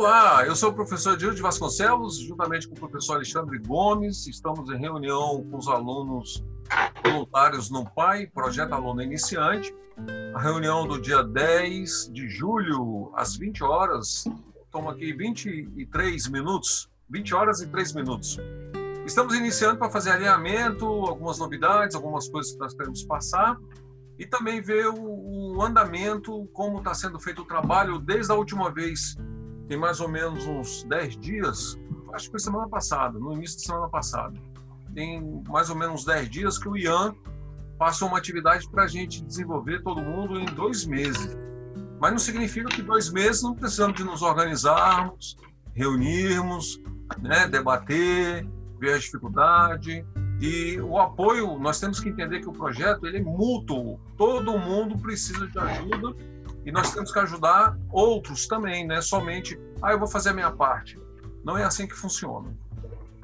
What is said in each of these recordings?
Olá, eu sou o professor Diego de Vasconcelos, juntamente com o professor Alexandre Gomes. Estamos em reunião com os alunos voluntários no PAI, Projeto Aluno Iniciante. A reunião do dia 10 de julho, às 20 horas. Estamos aqui 23 minutos, 20 horas e 3 minutos. Estamos iniciando para fazer alinhamento, algumas novidades, algumas coisas que nós queremos passar e também ver o, o andamento, como está sendo feito o trabalho desde a última vez tem mais ou menos uns 10 dias, acho que foi semana passada, no início da semana passada, tem mais ou menos 10 dias que o Ian passou uma atividade para a gente desenvolver todo mundo em dois meses. Mas não significa que dois meses não precisamos de nos organizarmos, reunirmos, né, debater, ver a dificuldade. E o apoio, nós temos que entender que o projeto ele é mútuo. Todo mundo precisa de ajuda e nós temos que ajudar outros também, né? Somente, ah, eu vou fazer a minha parte. Não é assim que funciona.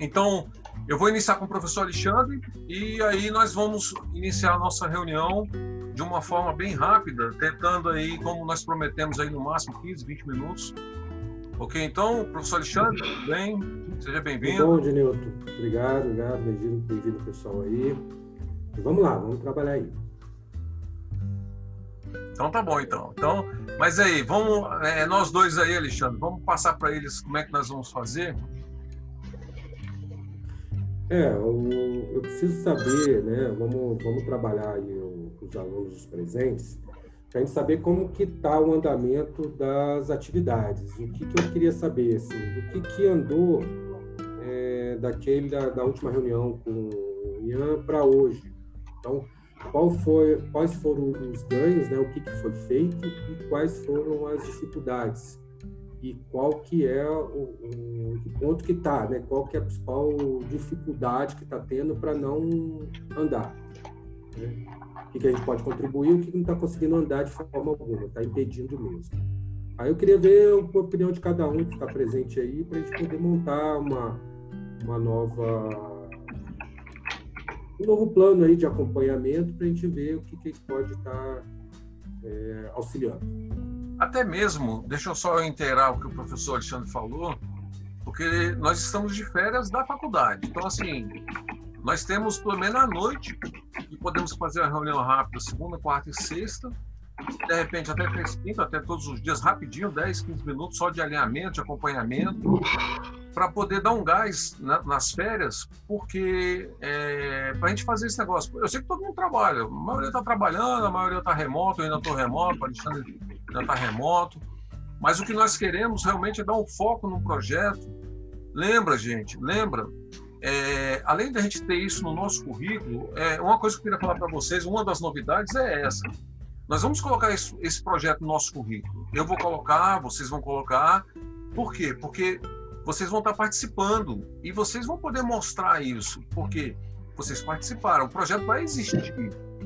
Então, eu vou iniciar com o professor Alexandre e aí nós vamos iniciar a nossa reunião de uma forma bem rápida, tentando aí, como nós prometemos aí no máximo 15, 20 minutos. Ok, então, professor Alexandre, tudo bem? Seja bem-vindo. Bom, Genilton. Obrigado, obrigado. Bem-vindo, bem-vindo pessoal aí. E vamos lá, vamos trabalhar aí. Então tá bom, então. Então, mas aí, vamos, é, nós dois aí, Alexandre, vamos passar para eles como é que nós vamos fazer? É, eu, eu preciso saber, né? Vamos, vamos trabalhar aí os alunos os presentes, para a gente saber como que está o andamento das atividades. O que, que eu queria saber, assim, o que, que andou é, daquele da, da última reunião com o Ian para hoje. Então, qual foi, quais foram os ganhos, né, o que, que foi feito e quais foram as dificuldades e qual que é o, o, o ponto que está, né, qual que é a principal dificuldade que está tendo para não andar. Né? O que, que a gente pode contribuir, o que não está conseguindo andar de forma alguma, está impedindo mesmo. Aí eu queria ver a opinião de cada um que está presente aí para a gente poder montar uma, uma nova um novo plano aí de acompanhamento para a gente ver o que, que pode estar tá, é, auxiliando. Até mesmo, deixa eu só inteirar o que o professor Alexandre falou, porque nós estamos de férias da faculdade. Então, assim, nós temos pelo menos à noite e podemos fazer uma reunião rápida segunda, quarta e sexta, de repente até três quinta, até todos os dias, rapidinho, 10, 15 minutos só de alinhamento, de acompanhamento, para poder dar um gás na, nas férias, porque é, para a gente fazer esse negócio. Eu sei que todo mundo trabalha, a maioria está trabalhando, a maioria está remoto, eu ainda estou remoto, o Alexandre ainda está remoto, mas o que nós queremos realmente é dar um foco no projeto. Lembra, gente, lembra, é, além da gente ter isso no nosso currículo, é, uma coisa que eu queria falar para vocês, uma das novidades é essa. Nós vamos colocar esse, esse projeto no nosso currículo. Eu vou colocar, vocês vão colocar. Por quê? Porque vocês vão estar participando e vocês vão poder mostrar isso, porque vocês participaram. O projeto vai existir.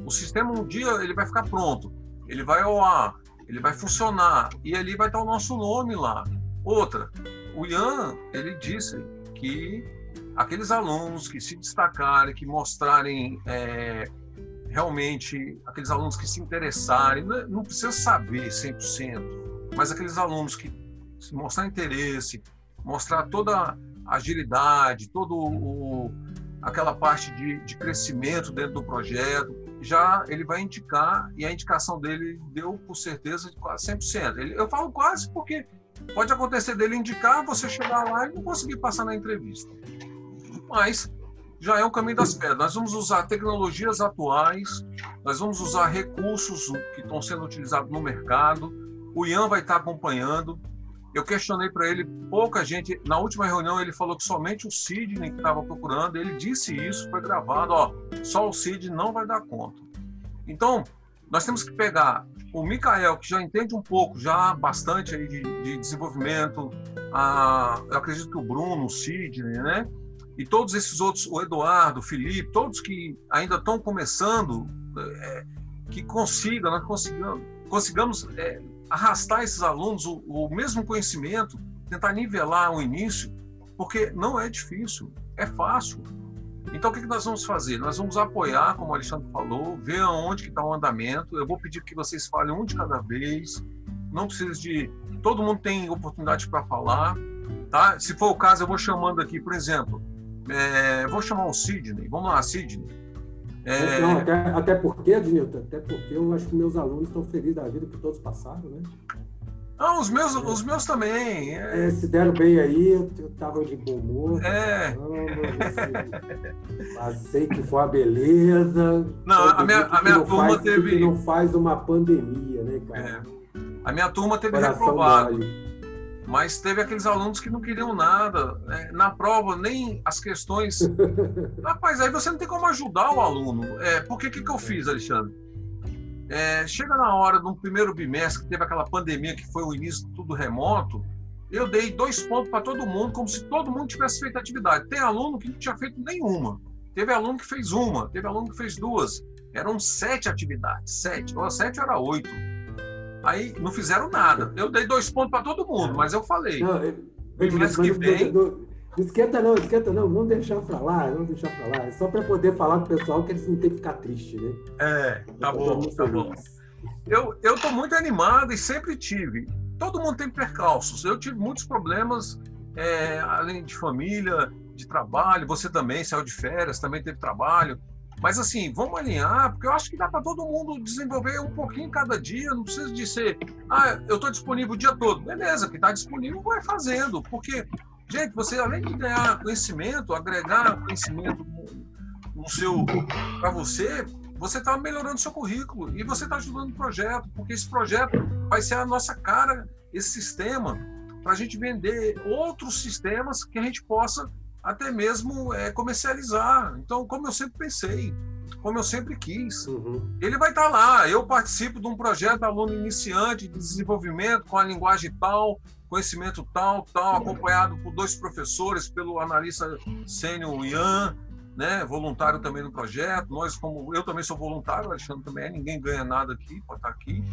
O sistema um dia ele vai ficar pronto, ele vai ao ar, ele vai funcionar e ali vai estar o nosso nome lá. Outra, o Ian ele disse que aqueles alunos que se destacarem, que mostrarem é, realmente aqueles alunos que se interessarem, não, não precisa saber 100%, mas aqueles alunos que mostrar interesse, mostrar toda a agilidade, todo o aquela parte de, de crescimento dentro do projeto, já ele vai indicar e a indicação dele deu por certeza de quase 100%. Ele, eu falo quase porque pode acontecer dele indicar, você chegar lá e não conseguir passar na entrevista. Mas já é o caminho das pedras. Nós vamos usar tecnologias atuais, nós vamos usar recursos que estão sendo utilizados no mercado. O Ian vai estar acompanhando. Eu questionei para ele, pouca gente. Na última reunião, ele falou que somente o Sidney que estava procurando. Ele disse isso, foi gravado. Ó, só o Sidney não vai dar conta. Então, nós temos que pegar o Mikael, que já entende um pouco, já bastante aí de, de desenvolvimento. A, eu acredito que o Bruno, o Sidney, né? E todos esses outros, o Eduardo, o Felipe, todos que ainda estão começando, é, que consigam, nós consigamos, consigamos é, arrastar esses alunos o, o mesmo conhecimento, tentar nivelar o início, porque não é difícil, é fácil. Então, o que, nós vamos fazer? Nós vamos apoiar, como o Alexandre falou, ver aonde que está o andamento. Eu vou pedir que vocês falem um de cada vez. Não precisa de todo mundo tem oportunidade para falar, tá? Se for o caso, eu vou chamando aqui, por exemplo, é, vou chamar o Sidney. Vamos lá, Sidney. É... Não, até, até porque, Adnilton, até porque eu acho que meus alunos estão felizes da vida que todos passaram, né? Não, os meus, os meus também. É... É, se deram bem aí, eu tava de bom humor. É. Passei que foi uma beleza. Não, a minha, a minha turma faz, teve. Que não faz uma pandemia, né, cara? É. A minha turma teve Coração reprovado. Mole. Mas teve aqueles alunos que não queriam nada. Né? Na prova, nem as questões. Rapaz, aí você não tem como ajudar o aluno. É, porque o que, que eu fiz, Alexandre? É, chega na hora do primeiro bimestre, que teve aquela pandemia que foi o início tudo remoto, eu dei dois pontos para todo mundo, como se todo mundo tivesse feito atividade. Tem aluno que não tinha feito nenhuma. Teve aluno que fez uma, teve aluno que fez duas. Eram sete atividades, sete. Ou sete era oito. Aí não fizeram nada. Eu dei dois pontos para todo mundo, mas eu falei. Não, eu, mês que vem. Não, esquenta não, esquenta não, vamos deixar lá, vamos deixar lá. É só para poder falar com o pessoal que eles não têm que ficar tristes, né? É, tá bom, tá bom. Eu, eu tô muito animado e sempre tive. Todo mundo tem percalços. Eu tive muitos problemas, é, além de família, de trabalho. Você também saiu de férias, também teve trabalho. Mas assim, vamos alinhar, porque eu acho que dá para todo mundo desenvolver um pouquinho cada dia, não precisa de ser, ah, eu estou disponível o dia todo. Beleza, que está disponível, vai fazendo. Porque, gente, você além de ganhar conhecimento, agregar conhecimento no seu para você, você está melhorando seu currículo e você está ajudando o projeto, porque esse projeto vai ser a nossa cara, esse sistema, para a gente vender outros sistemas que a gente possa até mesmo é, comercializar. Então, como eu sempre pensei, como eu sempre quis, uhum. ele vai estar tá lá. Eu participo de um projeto aluno iniciante de desenvolvimento com a linguagem tal, conhecimento tal, tal, acompanhado por dois professores, pelo analista sênior Ian, né, voluntário também no projeto. Nós, como eu também sou voluntário, o Alexandre também é, ninguém ganha nada aqui, pode estar aqui.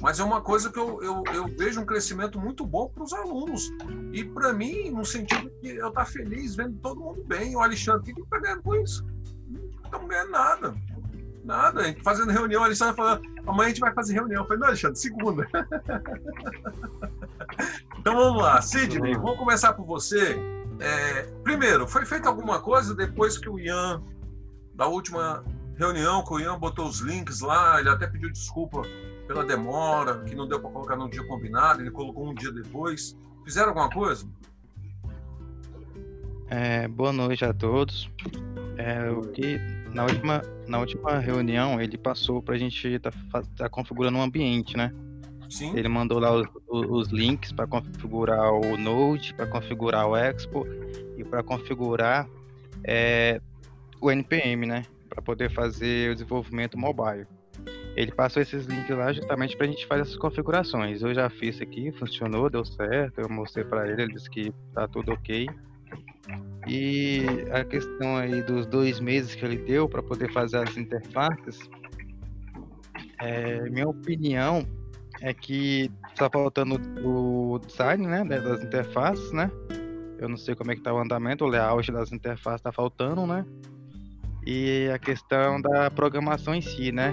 Mas é uma coisa que eu, eu, eu vejo um crescimento muito bom para os alunos. E para mim, no sentido que eu estar tá feliz vendo todo mundo bem. O Alexandre, o que está ganhando com isso? Não estamos ganhando nada. Nada. A gente fazendo reunião, o Alexandre falando, amanhã a gente vai fazer reunião. Eu falei, não, Alexandre, segunda. então vamos lá. Sidney, vamos começar por você. É, primeiro, foi feita alguma coisa depois que o Ian, da última reunião, que o Ian botou os links lá, ele até pediu desculpa pela demora, que não deu para colocar no dia combinado, ele colocou um dia depois. Fizeram alguma coisa? É, boa noite a todos. É, o que na última, na última reunião ele passou para a gente estar tá, tá configurando um ambiente, né? Sim. Ele mandou lá os, os links para configurar o Node, para configurar o Expo e para configurar é, o NPM, né? Para poder fazer o desenvolvimento mobile. Ele passou esses links lá justamente para a gente fazer essas configurações. Eu já fiz aqui, funcionou, deu certo. Eu mostrei para ele, ele disse que tá tudo ok. E a questão aí dos dois meses que ele deu para poder fazer as interfaces, é, minha opinião é que está faltando o design, né, das interfaces, né? Eu não sei como é que tá o andamento, o layout das interfaces está faltando, né? E a questão da programação em si, né?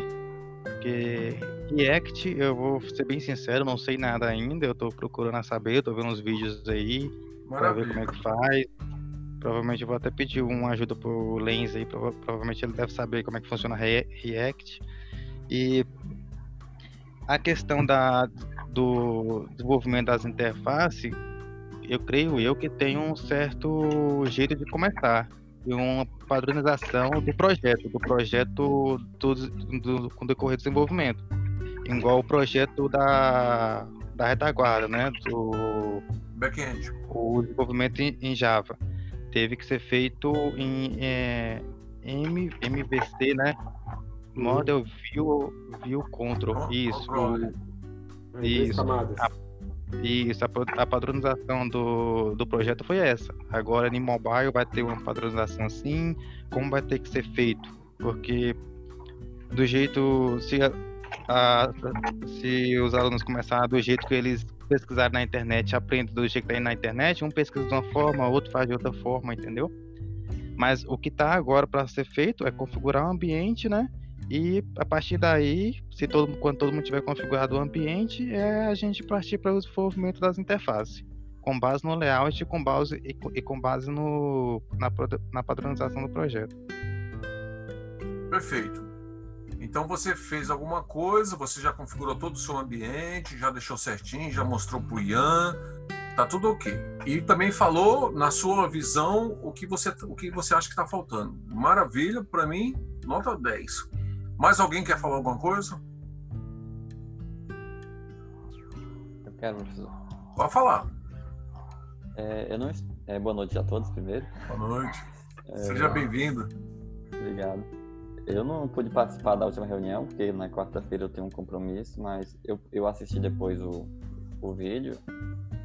Porque React, eu vou ser bem sincero, não sei nada ainda, eu tô procurando saber, tô vendo uns vídeos aí para ver como é que faz. Provavelmente eu vou até pedir uma ajuda pro Lens aí, provavelmente ele deve saber como é que funciona React. E a questão da, do desenvolvimento das interfaces, eu creio eu que tem um certo jeito de começar e uma padronização do projeto, do projeto do, do, com decorrer do desenvolvimento. Igual o projeto da, da retaguarda, né? Do backend. O desenvolvimento em, em Java. Teve que ser feito em é, MVC, né? Model View, view Control. Isso. Isso. A, isso, a, a, padronização do, do projeto foi essa. Agora em mobile vai ter uma padronização assim, como vai ter que ser feito? Porque do jeito. Se, a, a, se os alunos começarem do jeito que eles pesquisaram na internet, aprendem do jeito que está na internet, um pesquisa de uma forma, outro faz de outra forma, entendeu? Mas o que está agora para ser feito é configurar o ambiente, né? E a partir daí, se todo, quando todo mundo tiver configurado o ambiente, é a gente partir para o desenvolvimento das interfaces, com base no layout com base, e, e com base no, na, na padronização do projeto. Perfeito. Então você fez alguma coisa, você já configurou todo o seu ambiente, já deixou certinho, já mostrou para o Ian, tá tudo ok. E também falou na sua visão o que você, o que você acha que está faltando. Maravilha, para mim, nota 10. Mais alguém quer falar alguma coisa? Eu quero, professor. Pode falar. É, eu não, é, boa noite a todos, primeiro. Boa noite. É, Seja bem-vindo. Obrigado. Eu não pude participar da última reunião, porque na quarta-feira eu tenho um compromisso, mas eu, eu assisti depois o, o vídeo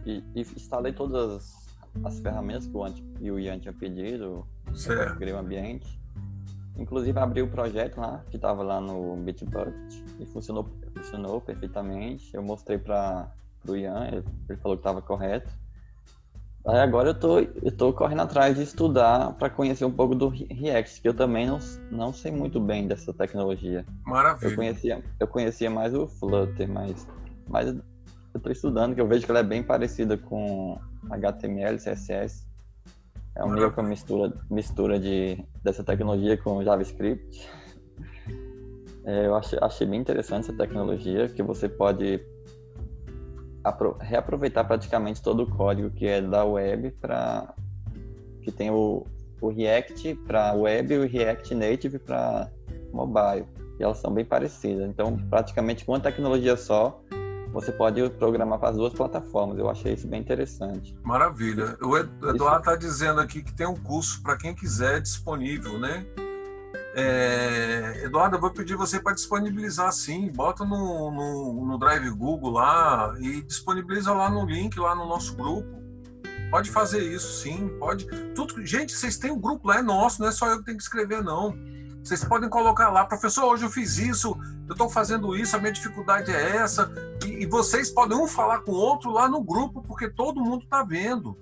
e, e instalei todas as, as ferramentas que o, Ant, o Ian tinha pedido. Certo. Criei um ambiente. Inclusive abri o projeto lá, que estava lá no Bitbucket, e funcionou, funcionou perfeitamente. Eu mostrei para o Ian, ele, ele falou que estava correto. Aí agora eu tô, eu tô correndo atrás de estudar para conhecer um pouco do React, que eu também não, não sei muito bem dessa tecnologia. Maravilha. Eu conhecia, eu conhecia mais o Flutter, mas, mas eu estou estudando, que eu vejo que ela é bem parecida com HTML, CSS. É um meio que mistura, mistura de, dessa tecnologia com JavaScript. É, eu achei, achei bem interessante essa tecnologia, que você pode reaproveitar praticamente todo o código que é da web para que tem o, o React para web e o React Native para mobile. E elas são bem parecidas. Então, praticamente com uma tecnologia só, você pode programar para as duas plataformas. Eu achei isso bem interessante. Maravilha. O Eduardo está dizendo aqui que tem um curso para quem quiser disponível, né? É, Eduardo, eu vou pedir você para disponibilizar sim. Bota no, no, no, Drive Google lá e disponibiliza lá no link, lá no nosso grupo. Pode fazer isso sim, pode. Tudo, gente, vocês têm um grupo lá, é nosso, não é só eu que tenho que escrever, não. Vocês podem colocar lá, professor, hoje eu fiz isso, eu estou fazendo isso, a minha dificuldade é essa. E, e, vocês podem um falar com o outro lá no grupo, porque todo mundo está vendo.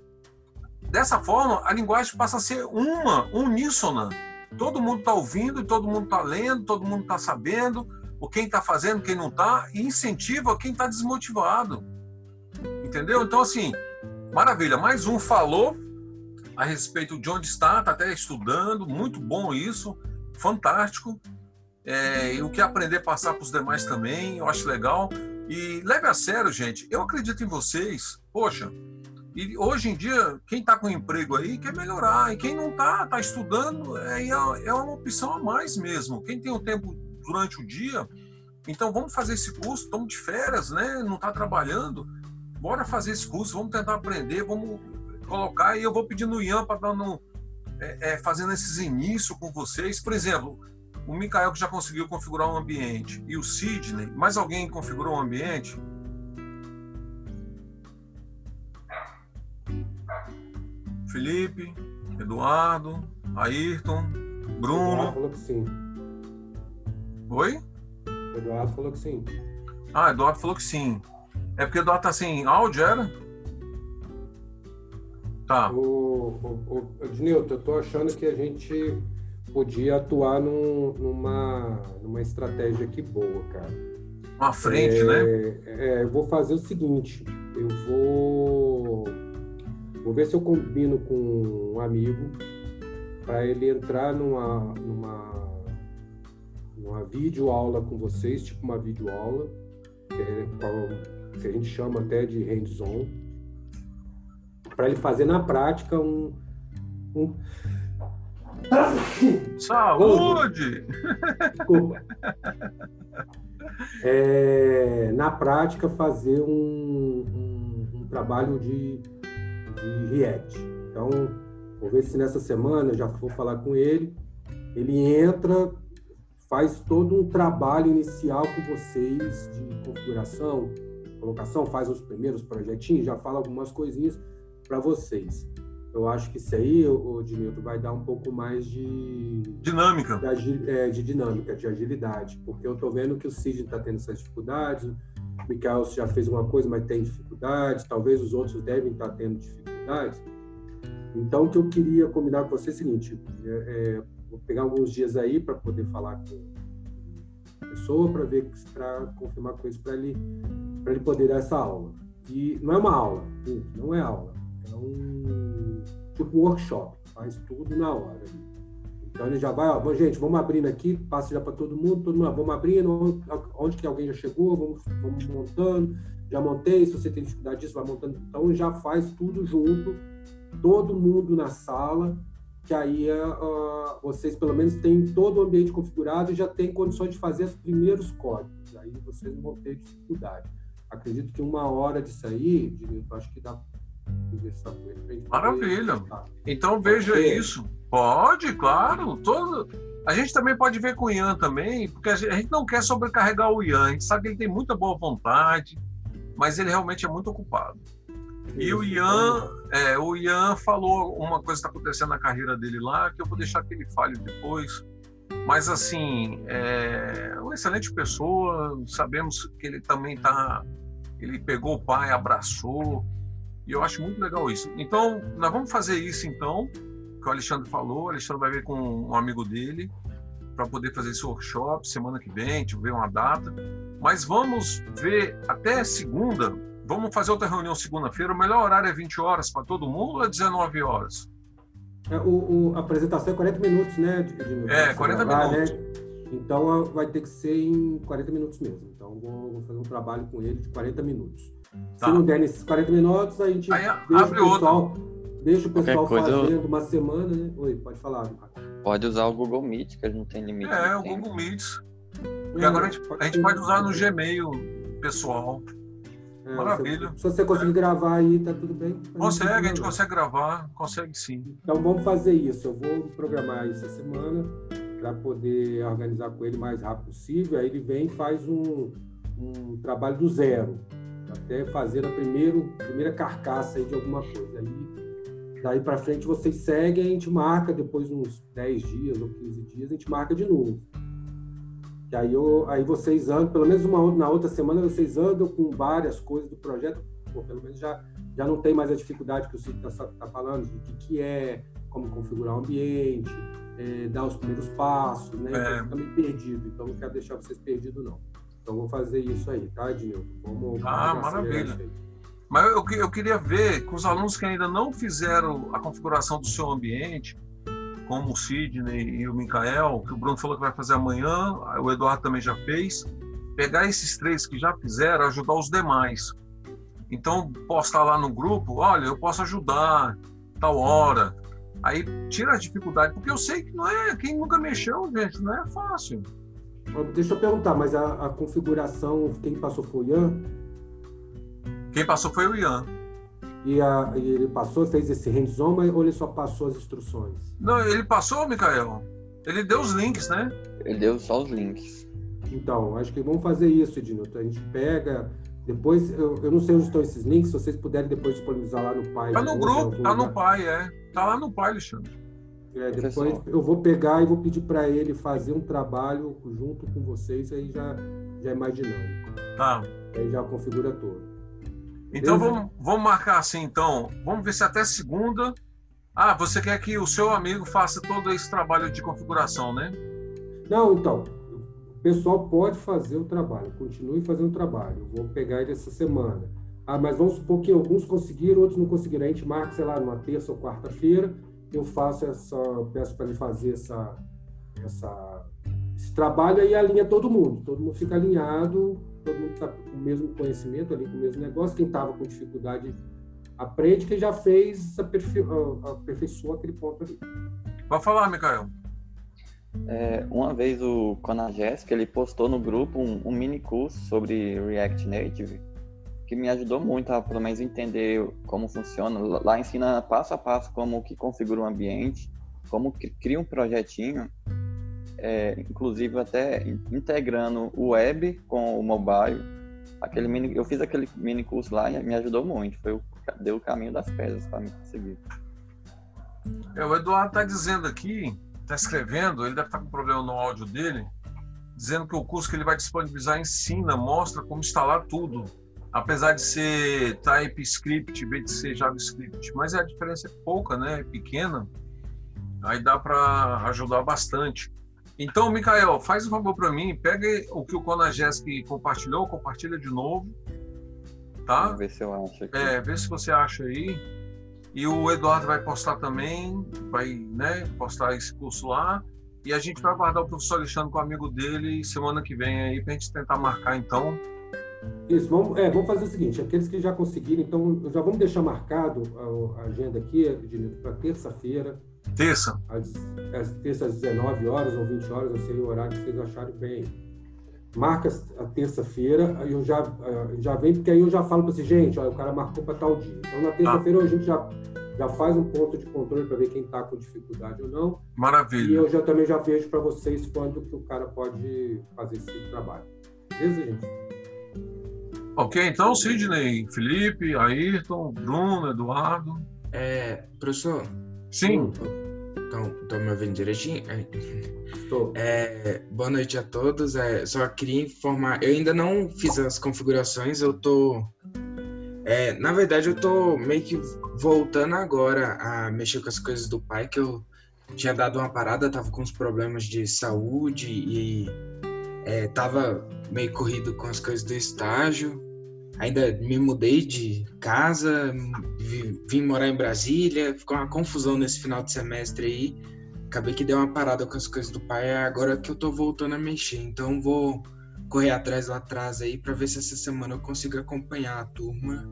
Dessa forma, a linguagem passa a ser uma, uníssona. Todo mundo está ouvindo, todo mundo está lendo, todo mundo está sabendo o quem está fazendo, quem não está, e incentiva quem está desmotivado. Entendeu? Então, assim, maravilha. Mais um falou a respeito de onde está, está até estudando, muito bom isso fantástico. É, e o que aprender passar para os demais também, eu acho legal. E leve a sério, gente. Eu acredito em vocês. Poxa, e hoje em dia, quem está com emprego aí quer melhorar. E quem não está, está estudando, é, é uma opção a mais mesmo. Quem tem o tempo durante o dia, então vamos fazer esse curso, estamos de férias, né? Não está trabalhando. Bora fazer esse curso, vamos tentar aprender, vamos colocar. E eu vou pedir no Ian para dar no, é, é, fazendo esses inícios com vocês. Por exemplo, o Mikael que já conseguiu configurar um ambiente e o Sidney, mais alguém configurou um ambiente? Felipe, Eduardo, Ayrton, Bruno. Eduardo falou que sim. Oi? Eduardo falou que sim. Ah, Eduardo falou que sim. É porque Eduardo tá sem áudio, era? Tá. O, o, eu tô achando que a gente podia atuar num, numa, numa estratégia aqui boa, cara. Uma frente, é, né? É, eu vou fazer o seguinte, eu vou vou ver se eu combino com um amigo para ele entrar numa numa numa videoaula com vocês, tipo uma videoaula, que, é, que a gente chama até de hands-on para ele fazer na prática um. um... Saúde! Desculpa. É, na prática, fazer um, um, um trabalho de, de React. Então, vou ver se nessa semana eu já vou falar com ele. Ele entra, faz todo um trabalho inicial com vocês de configuração, colocação, faz os primeiros projetinhos, já fala algumas coisinhas para vocês. Eu acho que isso aí, o Dinilton, vai dar um pouco mais de dinâmica, de, é, de dinâmica, de agilidade, porque eu estou vendo que o Sidney está tendo essas dificuldades, o Mikael já fez uma coisa, mas tem dificuldades, talvez os outros devem estar tá tendo dificuldades. Então, o que eu queria combinar com você é o seguinte: é, é, vou pegar alguns dias aí para poder falar com pessoa para ver para confirmar com isso para ele para ele poder dar essa aula. E não é uma aula, não é aula, é um tipo workshop, faz tudo na hora. Então ele já vai, ó, gente, vamos abrindo aqui, passa já para todo mundo, todo mundo, vamos abrindo, onde que alguém já chegou, vamos, vamos montando, já montei, se você tem dificuldade disso, vai montando. Então já faz tudo junto, todo mundo na sala, que aí uh, vocês pelo menos têm todo o ambiente configurado e já tem condições de fazer os primeiros códigos. Aí vocês não vão ter dificuldade. Acredito que uma hora disso aí, acho que dá. Maravilha. Então veja isso. Pode, claro. Todo... A gente também pode ver com o Ian também, porque a gente não quer sobrecarregar o Ian. A gente sabe que ele tem muita boa vontade, mas ele realmente é muito ocupado. E o Ian, é, o Ian falou uma coisa que está acontecendo na carreira dele lá, que eu vou deixar que ele fale depois. Mas, assim, é uma excelente pessoa. Sabemos que ele também está. Ele pegou o pai, abraçou. E eu acho muito legal isso. Então, nós vamos fazer isso, então, que o Alexandre falou. O Alexandre vai ver com um amigo dele para poder fazer esse workshop semana que vem, eu ver uma data. Mas vamos ver até segunda Vamos fazer outra reunião segunda-feira. O melhor horário é 20 horas para todo mundo ou é 19 horas? É, o, o, a apresentação é 40 minutos, né? De, de, é, 40 gravar, minutos. Né? Então vai ter que ser em 40 minutos mesmo. Então vou, vou fazer um trabalho com ele de 40 minutos. Tá. Se não der nesses 40 minutos, a gente Aí, deixa, o pessoal, deixa o pessoal fazendo eu... uma semana, né? Oi, pode falar. Pode usar o Google Meet, que não tem limite. É, o Google Meet. E agora a gente, a gente pode usar no Gmail pessoal. É, Maravilha. Se você conseguir gravar aí, tá tudo bem. Consegue, a gente consegue gravar, consegue sim. Então vamos fazer isso. Eu vou programar essa semana para poder organizar com ele o mais rápido possível. Aí ele vem e faz um, um trabalho do zero, até fazer a primeiro, primeira carcaça de alguma coisa. Aí, daí para frente vocês seguem, a gente marca depois uns 10 dias ou 15 dias, a gente marca de novo. Que aí, eu, aí vocês andam, pelo menos uma, na outra semana, vocês andam com várias coisas do projeto, pô, pelo menos já, já não tem mais a dificuldade que o Cid está tá falando, de o que, que é, como configurar o ambiente, é, dar os primeiros passos, né? É. Então, meio perdido, então não quero deixar vocês perdidos, não. Então, vou fazer isso aí, tá, Ednilton? Vamos, ah, maravilha. Mas eu, eu queria ver com os alunos que ainda não fizeram a configuração do seu ambiente, como o Sidney e o Mikael, que o Bruno falou que vai fazer amanhã, o Eduardo também já fez, pegar esses três que já fizeram, ajudar os demais. Então, postar lá no grupo, olha, eu posso ajudar, tal hora. Aí tira a dificuldade, porque eu sei que não é, quem nunca mexeu, gente, não é fácil. Deixa eu perguntar, mas a, a configuração, quem passou foi o Ian? Quem passou foi o Ian. E, a, e ele passou, fez esse hands-on, ou ele só passou as instruções? Não, ele passou, Mikael. Ele deu os links, né? Ele deu só os links. Então, acho que vamos fazer isso, Edino. A gente pega. Depois, eu, eu não sei onde estão esses links, se vocês puderem depois disponibilizar lá no Pai. Tá no grupo, tá no Pai, é. Tá lá no Pai, Alexandre. É, depois eu vou pegar e vou pedir para ele fazer um trabalho junto com vocês, aí já, já é mais dinâmico. Tá. Aí já configura todo. Então vamos, vamos marcar assim, então. Vamos ver se até segunda. Ah, você quer que o seu amigo faça todo esse trabalho de configuração, né? Não, então. O pessoal pode fazer o trabalho, continue fazendo o trabalho. Eu vou pegar ele essa semana. Ah, mas vamos supor que alguns conseguiram, outros não conseguiram. A gente marca, sei lá, numa terça ou quarta-feira. Eu faço essa, peço para ele fazer essa, essa, esse trabalho aí alinha todo mundo. Todo mundo fica alinhado todo mundo está com o mesmo conhecimento ali, com o mesmo negócio. Quem estava com dificuldade aprende, quem já fez aperfeiçoa aquele ponto ali. Pode falar, Mikael. É, uma vez o Conagesc ele postou no grupo um, um, mini curso sobre React Native que me ajudou muito a pelo menos entender como funciona. Lá ensina passo a passo como que configura um ambiente, como cria um projetinho é, inclusive até integrando o web com o mobile. Aquele mini, eu fiz aquele mini curso lá e me ajudou muito. Foi o, deu o caminho das pedras para me conseguir. É, o Eduardo está dizendo aqui, está escrevendo, ele deve estar tá com problema no áudio dele, dizendo que o curso que ele vai disponibilizar ensina, mostra como instalar tudo. Apesar de ser TypeScript em vez de ser JavaScript, mas a diferença é pouca, né? É pequena. Aí dá para ajudar bastante. Então, Mikael, faz um favor para mim, pega o que o Conagesc compartilhou, compartilha de novo, tá? Vou ver se eu acho aqui. É, vê se você acha aí. E o Eduardo vai postar também, vai né, postar esse curso lá. E a gente vai aguardar o professor Alexandre com o amigo dele semana que vem aí para a gente tentar marcar então. Isso, vamos, é, vamos fazer o seguinte: aqueles que já conseguiram, então já vamos deixar marcado a, a agenda aqui, para terça-feira. Terça? Às, às, terça às 19 horas ou 20 horas, não sei o horário que vocês acharem bem. Marca a terça-feira, aí eu já, já vem, porque aí eu já falo para você, gente, ó, o cara marcou para tal dia. Então na terça-feira ah. a gente já já faz um ponto de controle para ver quem está com dificuldade ou não. Maravilha. E eu já também já vejo para vocês quando que o cara pode fazer esse trabalho. Beleza, gente? Ok, então Sidney, Felipe, Ayrton, Bruno, Eduardo. É, professor. Sim. Então, estão me ouvindo direitinho? Estou. É, boa noite a todos. É, só queria informar, eu ainda não fiz as configurações, eu tô é, na verdade, eu tô meio que voltando agora a mexer com as coisas do pai, que eu tinha dado uma parada, tava com uns problemas de saúde e é, tava meio corrido com as coisas do estágio. Ainda me mudei de casa, vim morar em Brasília, ficou uma confusão nesse final de semestre aí. Acabei que deu uma parada com as coisas do pai, é agora que eu tô voltando a mexer. Então vou correr atrás lá atrás aí para ver se essa semana eu consigo acompanhar a turma.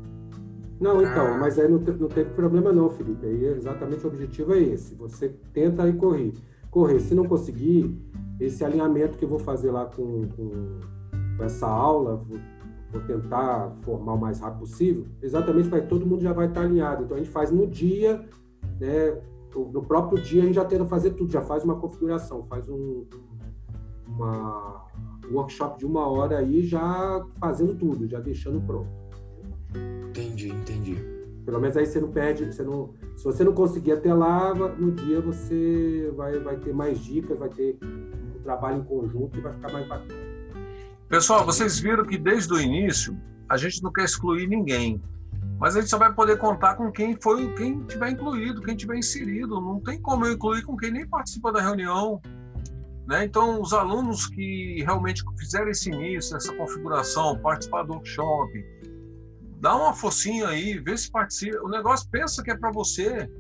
Não, pra... então, mas aí não, te, não teve problema não, Felipe. Aí exatamente o objetivo é esse. Você tenta aí correr. Correr. Se não conseguir, esse alinhamento que eu vou fazer lá com, com essa aula, vou, tentar formar o mais rápido possível, exatamente para todo mundo já vai estar alinhado. Então a gente faz no dia, né? No próprio dia a gente já tenta fazer tudo, já faz uma configuração, faz um, uma workshop de uma hora aí já fazendo tudo, já deixando pronto. Entendi, entendi. Pelo menos aí você não perde, você não, se você não conseguir até lá, no dia você vai, vai ter mais dicas, vai ter um trabalho em conjunto e vai ficar mais bacana. Pessoal, vocês viram que desde o início a gente não quer excluir ninguém, mas a gente só vai poder contar com quem foi, quem tiver incluído, quem tiver inserido. Não tem como eu incluir com quem nem participa da reunião. Né? Então, os alunos que realmente fizeram esse início, essa configuração, participar do workshop, dá uma focinha aí, vê se participa. O negócio pensa que é para você,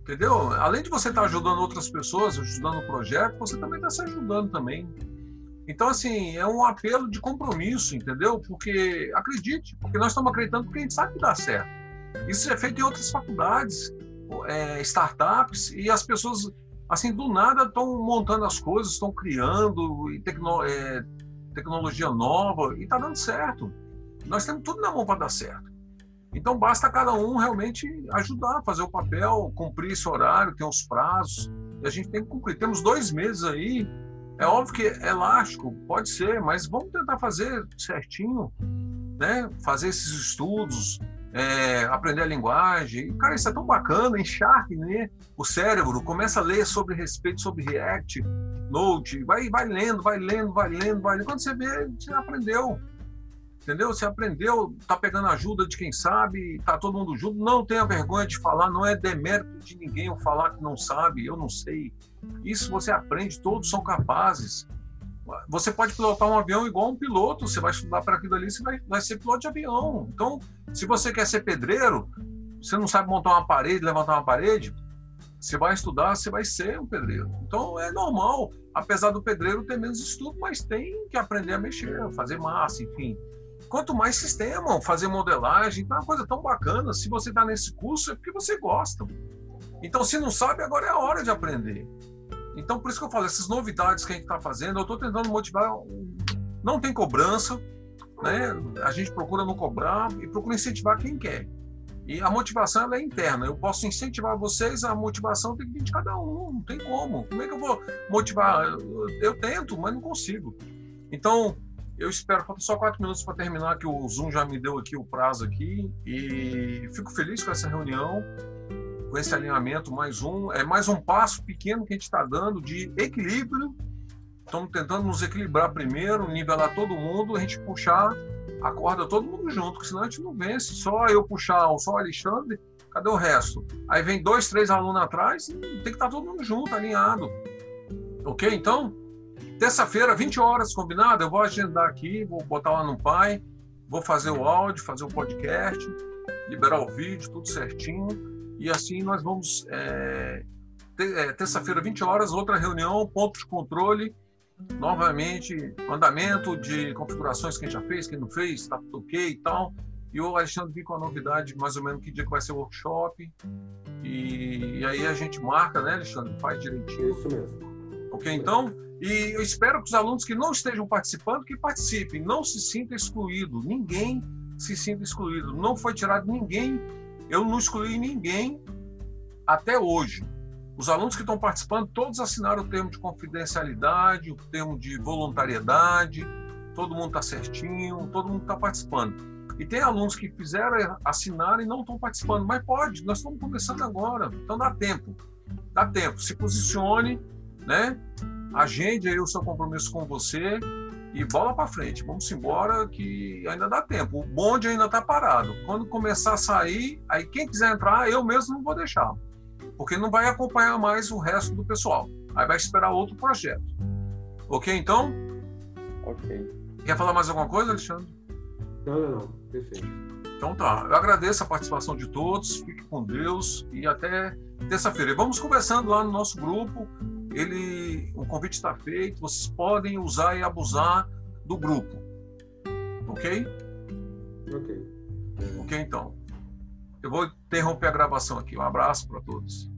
entendeu? Além de você estar ajudando outras pessoas, ajudando o projeto, você também está se ajudando também. Então, assim, é um apelo de compromisso, entendeu? Porque, acredite, porque nós estamos acreditando porque a gente sabe que dá certo. Isso é feito em outras faculdades, é, startups, e as pessoas assim, do nada estão montando as coisas, estão criando tecno, é, tecnologia nova e está dando certo. Nós temos tudo na mão para dar certo. Então basta cada um realmente ajudar, fazer o papel, cumprir esse horário, tem os prazos, e a gente tem que cumprir. Temos dois meses aí, é óbvio que é elástico, pode ser, mas vamos tentar fazer certinho, né? fazer esses estudos, é, aprender a linguagem. Cara, isso é tão bacana, encharque né? o cérebro, começa a ler sobre respeito, sobre React, Node, vai, vai lendo, vai lendo, vai lendo, vai lendo. Quando você vê, você aprendeu. Entendeu? Você aprendeu, tá pegando ajuda de quem sabe, tá todo mundo junto. Não tenha vergonha de falar, não é demérito de ninguém eu falar que não sabe, eu não sei. Isso você aprende, todos são capazes. Você pode pilotar um avião igual um piloto, você vai estudar para aquilo ali, você vai, vai ser piloto de avião. Então, se você quer ser pedreiro, você não sabe montar uma parede, levantar uma parede, você vai estudar, você vai ser um pedreiro. Então, é normal, apesar do pedreiro ter menos estudo, mas tem que aprender a mexer, fazer massa, enfim. Quanto mais sistema, fazer modelagem, é uma coisa tão bacana. Se você está nesse curso, é porque você gosta. Então, se não sabe, agora é a hora de aprender. Então, por isso que eu falo, essas novidades que a gente está fazendo, eu estou tentando motivar. Não tem cobrança, né? A gente procura não cobrar e procura incentivar quem quer. E a motivação é interna. Eu posso incentivar vocês, a motivação tem que vir de cada um. Não tem como. Como é que eu vou motivar? Eu, eu tento, mas não consigo. Então, eu espero, falta só quatro minutos para terminar, que o Zoom já me deu aqui o prazo aqui. E fico feliz com essa reunião com esse alinhamento mais um, é mais um passo pequeno que a gente está dando de equilíbrio. Estamos tentando nos equilibrar primeiro, nivelar todo mundo, a gente puxar a corda todo mundo junto, porque senão a gente não vence. Só eu puxar, só o Alexandre, cadê o resto? Aí vem dois, três alunos atrás, tem que estar tá todo mundo junto, alinhado. Ok, então? Terça-feira, 20 horas, combinado? Eu vou agendar aqui, vou botar lá no Pai, vou fazer o áudio, fazer o podcast, liberar o vídeo, tudo certinho. E assim nós vamos. É, é, Terça-feira, 20 horas, outra reunião, ponto de controle. Novamente, andamento de configurações, quem já fez, quem não fez, está ok e tal. E o Alexandre vir com a novidade, mais ou menos que dia que vai ser o workshop. E, e aí a gente marca, né, Alexandre? Faz direitinho. Isso mesmo. Ok, então? E eu espero que os alunos que não estejam participando, que participem. Não se sinta excluído. Ninguém se sinta excluído. Não foi tirado ninguém. Eu não excluí ninguém até hoje. Os alunos que estão participando, todos assinaram o termo de confidencialidade, o termo de voluntariedade. Todo mundo está certinho, todo mundo está participando. E tem alunos que fizeram assinar e não estão participando, mas pode, nós estamos começando agora, então dá tempo. Dá tempo, se posicione, né? Agende aí o seu compromisso com você e bola para frente. Vamos embora que ainda dá tempo. O bonde ainda está parado. Quando começar a sair, aí quem quiser entrar, eu mesmo não vou deixar. Porque não vai acompanhar mais o resto do pessoal. Aí vai esperar outro projeto. Ok, então? Ok. Quer falar mais alguma coisa, Alexandre? Não, não, não. Perfeito. Então tá. Eu agradeço a participação de todos. Fique com Deus e até terça-feira. E vamos conversando lá no nosso grupo. Ele, o convite está feito. Vocês podem usar e abusar do grupo. Ok? Ok. Ok, então. Eu vou interromper a gravação aqui. Um abraço para todos.